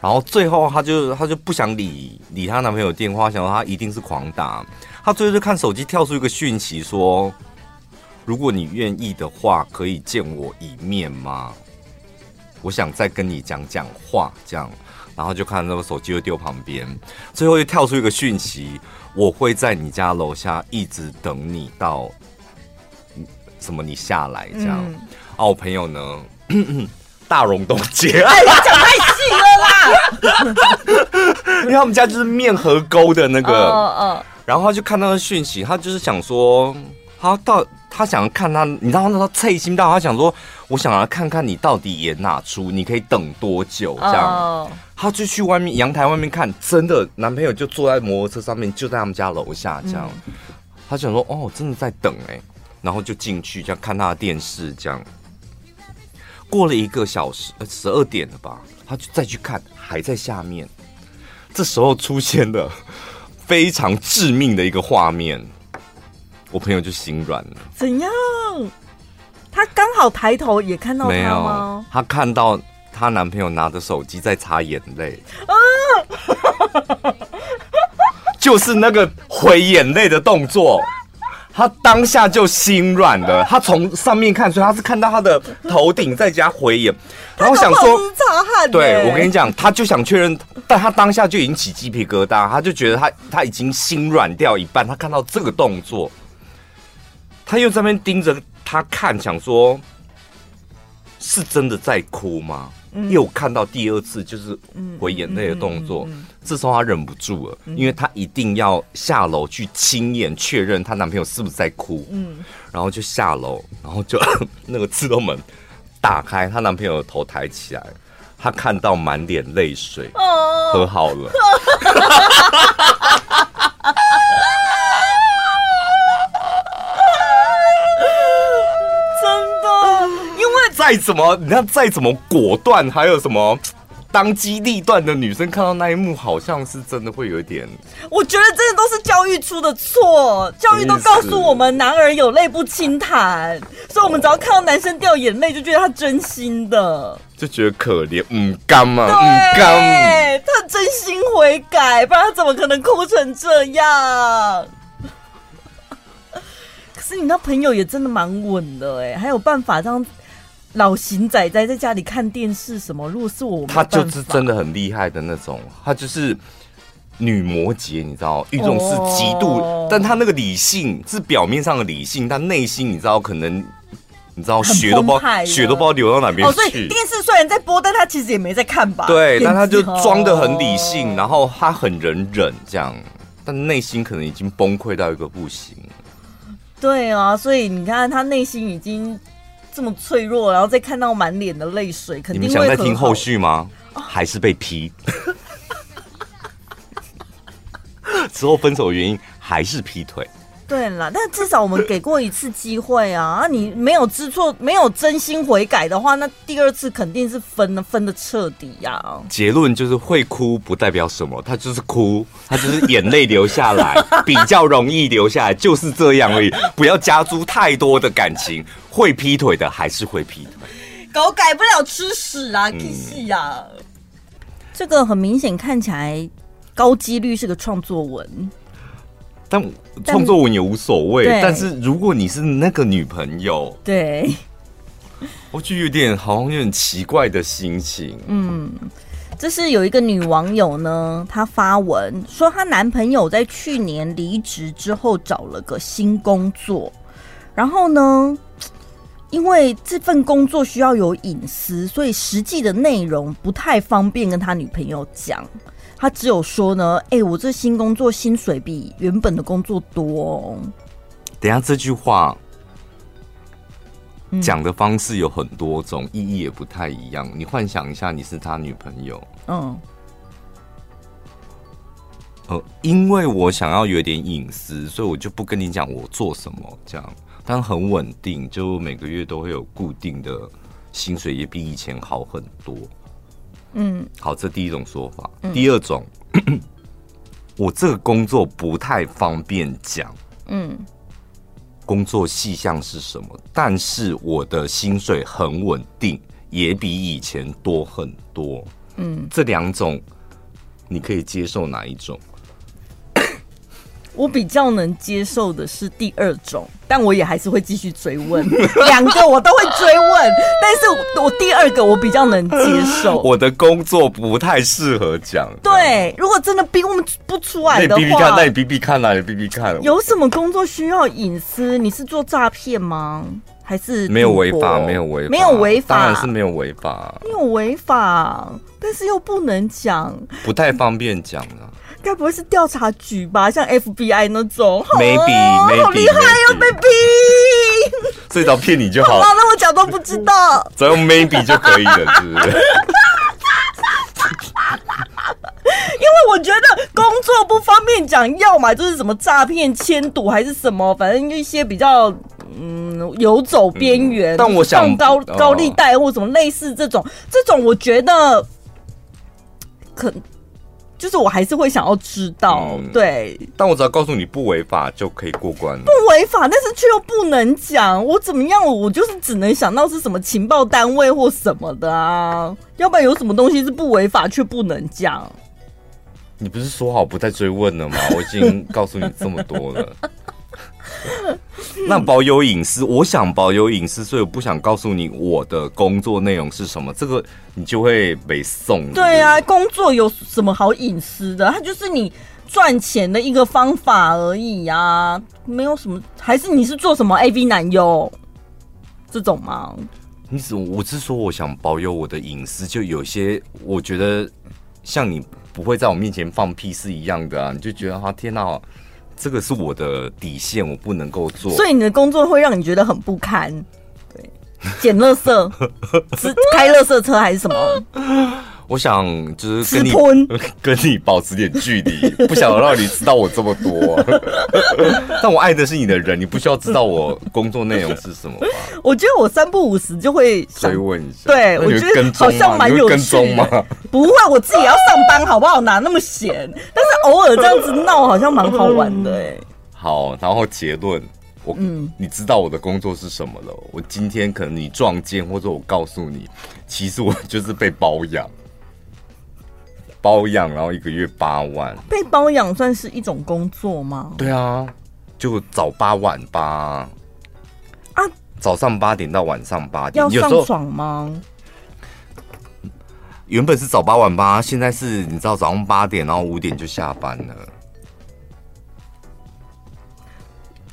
然后最后她就她就不想理理她男朋友电话，想说他一定是狂打。她最后就看手机跳出一个讯息说：“如果你愿意的话，可以见我一面吗？我想再跟你讲讲话。”这样，然后就看那个手机又丢旁边，最后又跳出一个讯息：“我会在你家楼下一直等你到什么你下来。”这样。嗯、啊，我朋友呢？[CLEARS THROAT] 大荣东街，哎，你讲太细了啦！[LAUGHS] 因为他们家就是面河沟的那个，嗯嗯，然后他就看到那讯息，他就是想说，他到他想要看他，你知道那时候脆心到，他想说，我想要看看你到底演哪出，你可以等多久这样？他就去外面阳台外面看，真的男朋友就坐在摩托车上面，就在他们家楼下这样。他想说，哦，真的在等哎，然后就进去这样看他的电视这样。过了一个小时，呃，十二点了吧？他就再去看，还在下面。这时候出现了 [LAUGHS] 非常致命的一个画面，我朋友就心软了。怎样？他刚好抬头也看到他？没有，他看到她男朋友拿着手机在擦眼泪。啊！[LAUGHS] 就是那个回眼泪的动作。他当下就心软了，他从上面看，所以他是看到他的头顶在加回眼，然后想说，擦汗对，我跟你讲，他就想确认，但他当下就已经起鸡皮疙瘩，他就觉得他他已经心软掉一半，他看到这个动作，他又在那边盯着他看，想说，是真的在哭吗？又看到第二次就是回眼泪的动作，这时候她忍不住了，因为她一定要下楼去亲眼确认她男朋友是不是在哭。嗯，然后就下楼，然后就 [LAUGHS] 那个自动门打开，她男朋友的头抬起来，她看到满脸泪水，和好了。[LAUGHS] 再怎么，你看再怎么果断，还有什么当机立断的女生，看到那一幕，好像是真的会有一点。我觉得真的都是教育出的错，教育都告诉我们，男儿有泪不轻弹，所以我们只要看到男生掉眼泪，就觉得他真心的，就觉得可怜，嗯，干嘛，唔甘，他真心悔改，不然他怎么可能哭成这样？[LAUGHS] 可是你那朋友也真的蛮稳的哎，还有办法这样。老型仔仔在家里看电视什么？如果是我，他就是真的很厉害的那种，他就是女魔羯，你知道，一种是极度，哦、但他那个理性是表面上的理性，但内心你知道，可能你知道血都不知道血都不知道流到哪边去。哦，所以电视虽然在播，但他其实也没在看吧？对，但他就装的很理性，然后他很忍忍这样，但内心可能已经崩溃到一个不行。对啊，所以你看他内心已经。这么脆弱，然后再看到满脸的泪水，肯定会。你们想再听后续吗？哦、还是被劈？[LAUGHS] 之后分手的原因还是劈腿。对了，但至少我们给过一次机会啊！啊，你没有知错，没有真心悔改的话，那第二次肯定是分了，分的彻底呀、啊。结论就是会哭不代表什么，他就是哭，他就是眼泪流下来，[LAUGHS] 比较容易流下来，就是这样而已。不要加诸太多的感情，会劈腿的还是会劈腿，狗改不了吃屎啊！屁事啊！这个很明显看起来高几率是个创作文。但创作文也无所谓，但，是如果你是那个女朋友，对，[LAUGHS] 我就有点好像有点奇怪的心情。嗯，这是有一个女网友呢，她发文说她男朋友在去年离职之后找了个新工作，然后呢，因为这份工作需要有隐私，所以实际的内容不太方便跟他女朋友讲。他只有说呢，哎、欸，我这新工作薪水比原本的工作多哦。等下这句话讲的方式有很多种，意义也不太一样。你幻想一下，你是他女朋友，嗯，呃，因为我想要有点隐私，所以我就不跟你讲我做什么，这样，但很稳定，就每个月都会有固定的薪水，也比以前好很多。嗯，好，这第一种说法。嗯、第二种，我这个工作不太方便讲。嗯，工作细项是什么？但是我的薪水很稳定，也比以前多很多。嗯，这两种你可以接受哪一种？我比较能接受的是第二种，但我也还是会继续追问。[LAUGHS] 两个我都会追问，但是我第二个我比较能接受。我的工作不太适合讲。对，如果真的逼问不出来的话，那你逼逼看，那你逼逼看啊，你逼逼看。有什么工作需要隐私？你是做诈骗吗？还是没有违法？没有违法，没有违法，当然是没有违法。没有违法，但是又不能讲，不太方便讲了。该不会是调查局吧？像 FBI 那种？Maybe，好厉害哟，baby！最早骗你就好了。那我假装不知道，只要用 Maybe 就可以了，是不是？[LAUGHS] 因为我觉得工作不方便讲，要么就是什么诈骗、签赌还是什么，反正一些比较嗯游走边缘、嗯。但我想高高利贷或什么类似这种，这种我觉得可。就是我还是会想要知道，嗯、对。但我只要告诉你不违法就可以过关了。不违法，但是却又不能讲。我怎么样？我就是只能想到是什么情报单位或什么的啊。要不然有什么东西是不违法却不能讲？你不是说好不再追问了吗？我已经告诉你这么多了。[LAUGHS] [LAUGHS] 那保有隐私，我想保有隐私，所以我不想告诉你我的工作内容是什么。这个你就会被送。对啊，工作有什么好隐私的？它就是你赚钱的一个方法而已啊，没有什么。还是你是做什么 AV 男优这种吗？你只我是说，我想保有我的隐私，就有些我觉得像你不会在我面前放屁是一样的啊，你就觉得啊，天哪！这个是我的底线，我不能够做。所以你的工作会让你觉得很不堪，对，捡垃圾，[LAUGHS] 是开垃圾车还是什么？我想就是跟你 [LAUGHS] 跟你保持点距离，不想让你知道我这么多。[LAUGHS] 但我爱的是你的人，你不需要知道我工作内容是什么吧？[LAUGHS] 我觉得我三不五时就会追问一下。对，我觉得好像蛮有趣的。不会，我自己也要上班，好不好？哪那么闲？但是偶尔这样子闹，好像蛮好玩的哎。好，然后结论，我嗯，你知道我的工作是什么了？我今天可能你撞见，或者我告诉你，其实我就是被包养。包养，然后一个月八万，被包养算是一种工作吗？对啊，就早八晚八啊，早上八点到晚上八点，要上床吗？原本是早八晚八，现在是你知道早上八点，然后五点就下班了。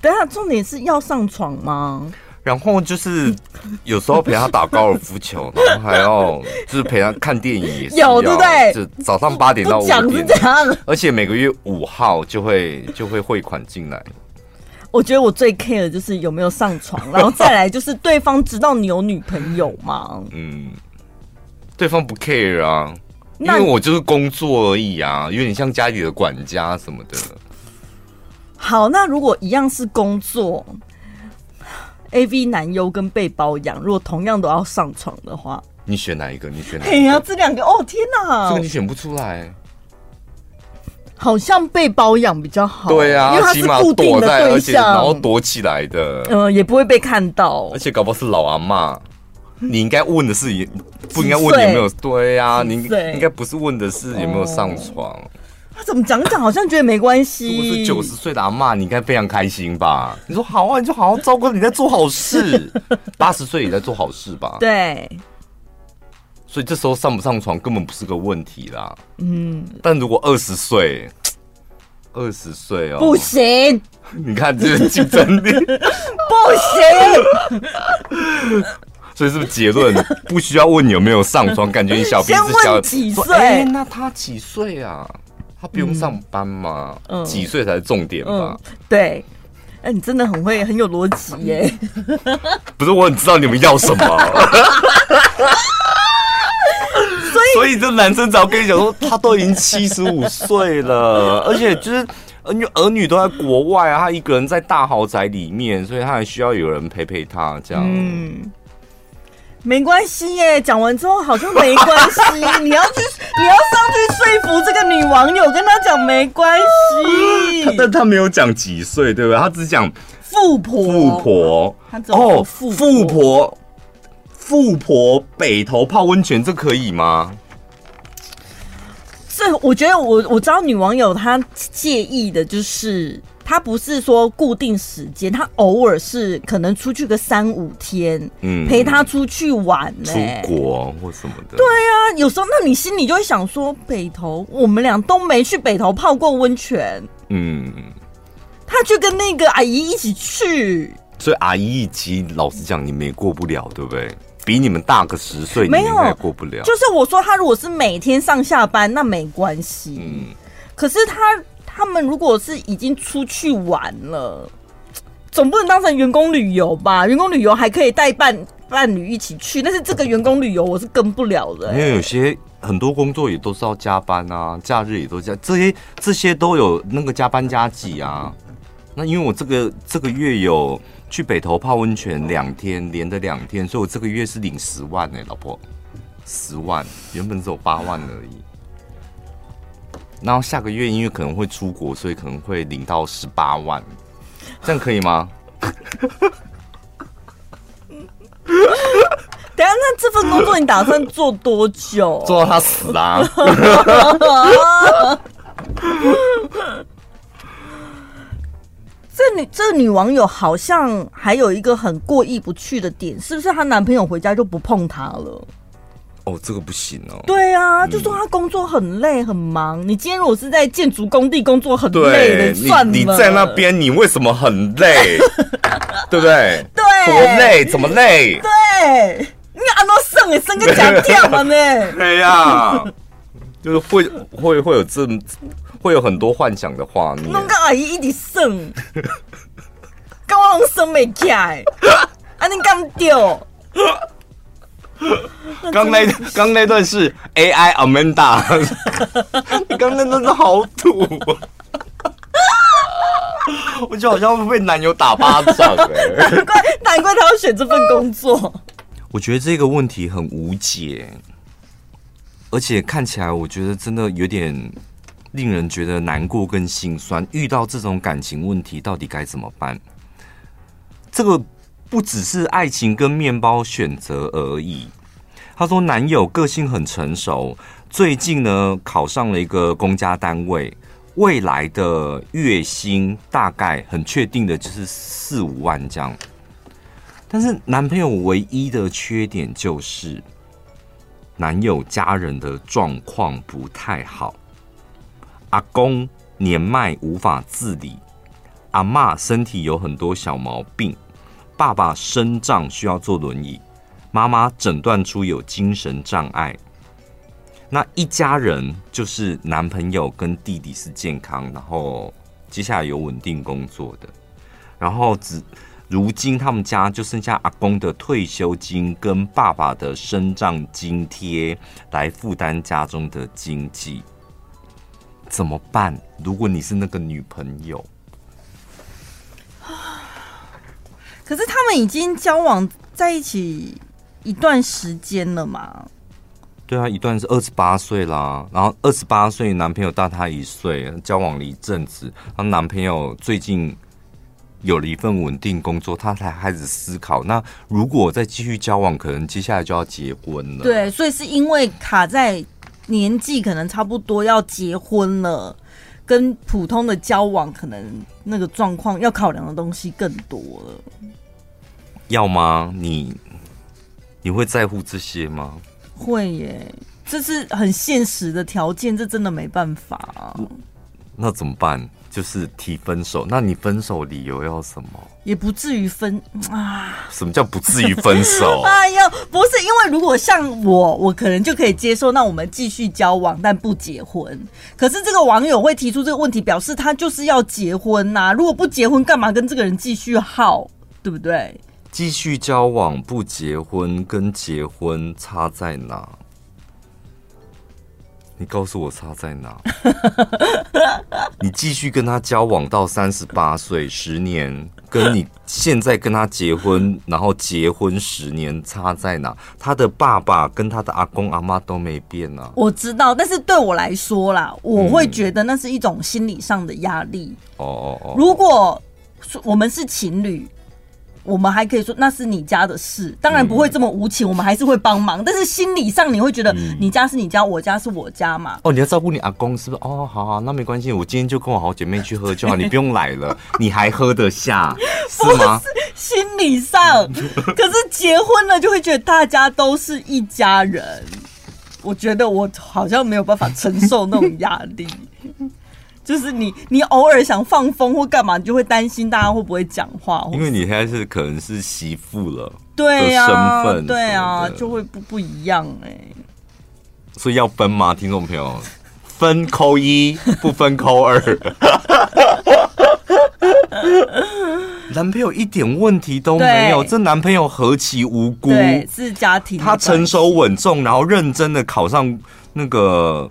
等下，重点是要上床吗？然后就是 [LAUGHS] 有时候陪他打高尔夫球，然后还要 [LAUGHS] 就是陪他看电影也是，有对不对？就早上八点到五点，而且每个月五号就会就会汇款进来。我觉得我最 care 的就是有没有上床，然后再来就是对方知道你有女朋友吗？嗯，对方不 care 啊，因为我就是工作而已啊，有点像家里的管家什么的。好，那如果一样是工作。A V 男优跟被包养，如果同样都要上床的话，你选哪一个？你选哪一个？哎呀，这两个哦，天哪，这个你选不出来。好像被包养比较好，对啊，因为他是固定的对象，然后躲起来的，嗯，也不会被看到，而且搞不好是老阿妈。你应该问的是，不应该问有没有？对呀、啊，你应该不是问的是有没有上床。哦他怎么讲讲，好像觉得没关系。如果是九十岁的阿妈，你应该非常开心吧？你说好啊，你就好好照顾，你在做好事。[LAUGHS] 八十岁也在做好事吧？对。所以这时候上不上床根本不是个问题啦。嗯。但如果二十岁，二十岁哦，不行。你看这个竞争力，[LAUGHS] 不行。所以是不是结论不需要问你有没有上床？感觉你小鼻子小。几岁？哎，那他几岁啊？他不用上班嘛？嗯，几岁才是重点吧？嗯嗯、对，哎、欸，你真的很会，很有逻辑耶。[LAUGHS] 不是，我很知道你们要什么。[LAUGHS] 所以，所以这男生只要跟你讲说，他都已经七十五岁了，而且就是儿女儿女都在国外啊，他一个人在大豪宅里面，所以他还需要有人陪陪他，这样。嗯没关系耶，讲完之后好像没关系。你要去，[LAUGHS] 你要上去说服这个女网友，跟她讲没关系。但她没有讲几岁，对不对？她只讲富婆。富婆，哦，富富婆，富婆北头泡温泉，这可以吗？这我觉得我我知道女网友她介意的就是。他不是说固定时间，他偶尔是可能出去个三五天，嗯，陪他出去玩，欸，出国或什么的。对啊，有时候那你心里就会想说，北投我们俩都没去北头泡过温泉，嗯，他去跟那个阿姨一起去，所以阿姨一起，老实讲，你们也过不了，对不对？比你们大个十岁，没有过不了。就是我说他如果是每天上下班，那没关系，嗯，可是他。他们如果是已经出去玩了，总不能当成员工旅游吧？员工旅游还可以带伴伴侣一起去，但是这个员工旅游我是跟不了的、因为有些很多工作也都是要加班啊，假日也都加，这些这些都有那个加班加给啊。那因为我这个这个月有去北投泡温泉两天，连着两天，所以我这个月是领十万呢、老婆，十万，原本只有八万而已。然后下个月因为可能会出国，所以可能会领到十八万，这样可以吗？等下，那这份工作你打算做多久？做到他死啊！[LAUGHS] 这女这女网友好像还有一个很过意不去的点，是不是她男朋友回家就不碰她了？哦，这个不行哦。对啊，就说他工作很累很忙。你今天如果是在建筑工地工作很累的，算了。你在那边，你为什么很累？对 [LAUGHS] 不对？对，多累？怎么累？对，你按怎生也生个假跳嘛呢？[LAUGHS] 对呀，就是会会会有这会有很多幻想的画面。弄个阿姨一直生，刚刚生没起来，啊你干掉。刚那刚那段是 AI Amanda，你刚那段是好土，我就好像会被男友打巴掌哎，难怪难怪他要选这份工作。我觉得这个问题很无解，而且看起来我觉得真的有点令人觉得难过跟心酸。遇到这种感情问题，到底该怎么办？这个。不只是爱情跟面包选择而已。他说，男友个性很成熟，最近呢考上了一个公家单位，未来的月薪大概很确定的就是四五万这样。但是男朋友唯一的缺点就是，男友家人的状况不太好，阿公年迈无法自理，阿嬷身体有很多小毛病。爸爸身障需要坐轮椅，妈妈诊断出有精神障碍。那一家人就是男朋友跟弟弟是健康，然后接下来有稳定工作的，然后只如今他们家就剩下阿公的退休金跟爸爸的身障津贴来负担家中的经济，怎么办？如果你是那个女朋友？可是他们已经交往在一起一段时间了嘛？对啊，一段是二十八岁啦，然后二十八岁男朋友大她一岁，交往了一阵子，她男朋友最近有了一份稳定工作，她才开始思考，那如果再继续交往，可能接下来就要结婚了。对，所以是因为卡在年纪可能差不多要结婚了，跟普通的交往可能那个状况要考量的东西更多了。要吗？你你会在乎这些吗？会耶，这是很现实的条件，这真的没办法啊。那怎么办？就是提分手。那你分手理由要什么？也不至于分啊。什么叫不至于分手？[LAUGHS] 哎呦，不是，因为如果像我，我可能就可以接受，那我们继续交往，但不结婚。可是这个网友会提出这个问题，表示他就是要结婚呐。如果不结婚，干嘛跟这个人继续耗？对不对？继续交往不结婚，跟结婚差在哪？你告诉我差在哪？[LAUGHS] 你继续跟他交往到三十八岁，十年，跟你现在跟他结婚，然后结婚十年差在哪？他的爸爸跟他的阿公阿妈都没变啊。我知道，但是对我来说啦，我会觉得那是一种心理上的压力。哦哦哦，如果我们是情侣。我们还可以说那是你家的事，当然不会这么无情，我们还是会帮忙。但是心理上你会觉得，你家是你家，我家是我家嘛。哦，你要照顾你阿公是不是？哦，好好，那没关系，我今天就跟我好姐妹去喝就好，你不用来了，[LAUGHS] 你还喝得下是吗？是心理上，可是结婚了就会觉得大家都是一家人。我觉得我好像没有办法承受那种压力，就是你你偶尔想放风或干嘛，你就会担心大家会不会讲话，因为你现在是可能是媳妇了，对呀、啊，身份对啊，就会不不一样哎、欸，所以要分吗？听众朋友，[LAUGHS] 分扣一，不分扣二。[LAUGHS] 男朋友一点问题都没有，这男朋友何其无辜？对，是家庭，他成熟稳重，然后认真的考上那个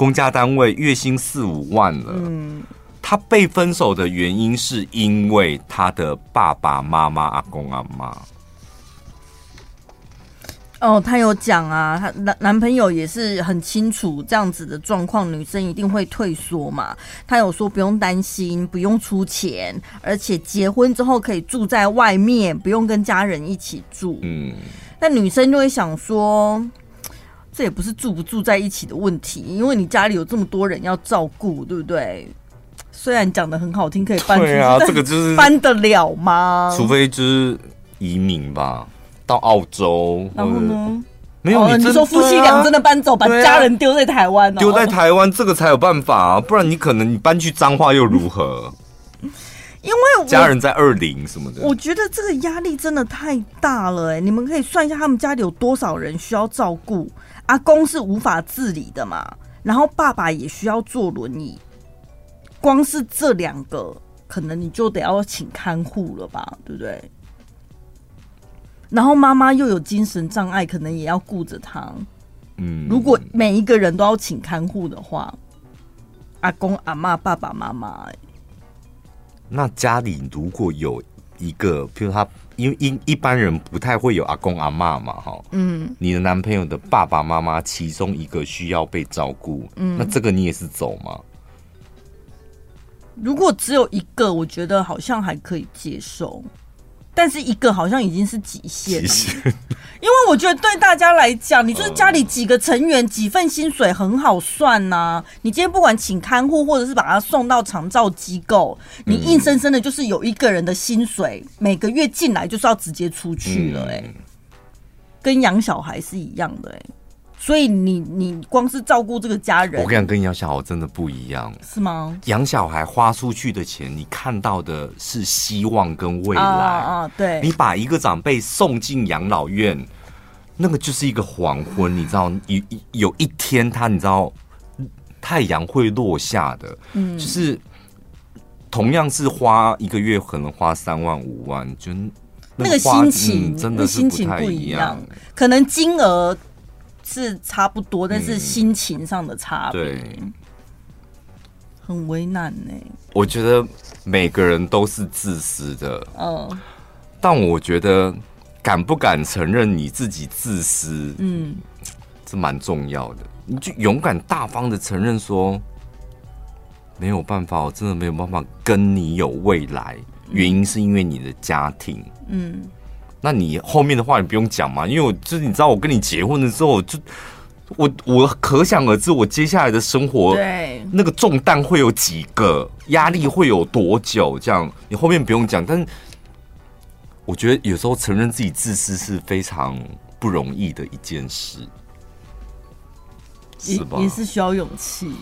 公家单位，月薪四五万了。嗯，他被分手的原因是因为他的爸爸妈妈、阿公阿妈。哦，他有讲啊，他男男朋友也是很清楚这样子的状况，女生一定会退缩嘛。他有说不用担心，不用出钱，而且结婚之后可以住在外面，不用跟家人一起住。嗯，那女生就会想说，这也不是住不住在一起的问题，因为你家里有这么多人要照顾，对不对？虽然讲的很好听，可以搬出去，对啊，这个就是搬得了吗？除非就是移民吧。到澳洲，然后呢？没有，你说夫妻俩真的搬走，把家人丢在台湾，丢在台湾这个才有办法啊，不然你可能你搬去脏话又如何？因为家人在二零什么的，我觉得这个压力真的太大了哎！你们可以算一下，他们家里有多少人需要照顾？阿公是无法自理的嘛，然后爸爸也需要坐轮椅，光是这两个，可能你就得要请看护了吧，对不对？然后妈妈又有精神障碍，可能也要顾着他。嗯，如果每一个人都要请看护的话，阿公阿妈、爸爸妈妈，那家里如果有一个，譬如他，因为一一般人不太会有阿公阿妈嘛，哈，嗯，你的男朋友的爸爸妈妈其中一个需要被照顾，嗯，那这个你也是走吗？如果只有一个，我觉得好像还可以接受。但是一个好像已经是极限，因为我觉得对大家来讲，你就是家里几个成员几份薪水很好算呐、啊。你今天不管请看护，或者是把他送到长照机构，你硬生生的就是有一个人的薪水每个月进来就是要直接出去了、欸，哎，跟养小孩是一样的、欸，哎。所以你你光是照顾这个家人，我跟你讲，跟养小孩真的不一样，是吗？养小孩花出去的钱，你看到的是希望跟未来啊，啊，对。你把一个长辈送进养老院，那个就是一个黄昏，你知道，有有一天他，你知道，太阳会落下的，嗯，就是同样是花一个月，可能花三万五万，就那个心情、嗯、真的是不太一样，可能金额。是差不多，但是心情上的差别、很为难呢。我觉得每个人都是自私的，嗯，但我觉得敢不敢承认你自己自私，嗯，是蛮重要的。你就勇敢大方的承认说，没有办法，我真的没有办法跟你有未来，原因是因为你的家庭，嗯。那你后面的话你不用讲嘛，因为我就是你知道，我跟你结婚了之后，就我我可想而知，我接下来的生活，对那个重担会有几个，压力会有多久，这样你后面不用讲。但是我觉得有时候承认自己自私是非常不容易的一件事，是吧？也是需要勇气，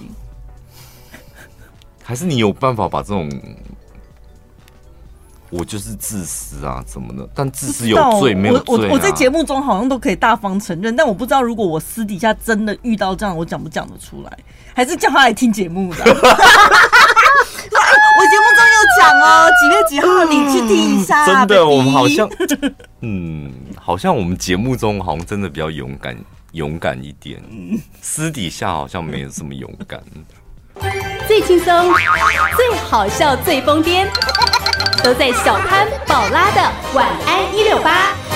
还是你有办法把这种？我就是自私啊，怎么的？但自私有罪没有罪、啊、我我我在节目中好像都可以大方承认，但我不知道如果我私底下真的遇到这样，我讲不讲得出来？还是叫他来听节目的？[LAUGHS] 我节目中有讲哦，几月几号你去听一下。真的，我们好像，嗯，好像我们节目中好像真的比较勇敢，勇敢一点。私底下好像没有这么勇敢。最轻松、最好笑、最疯癫，都在小潘宝拉的晚安一六八。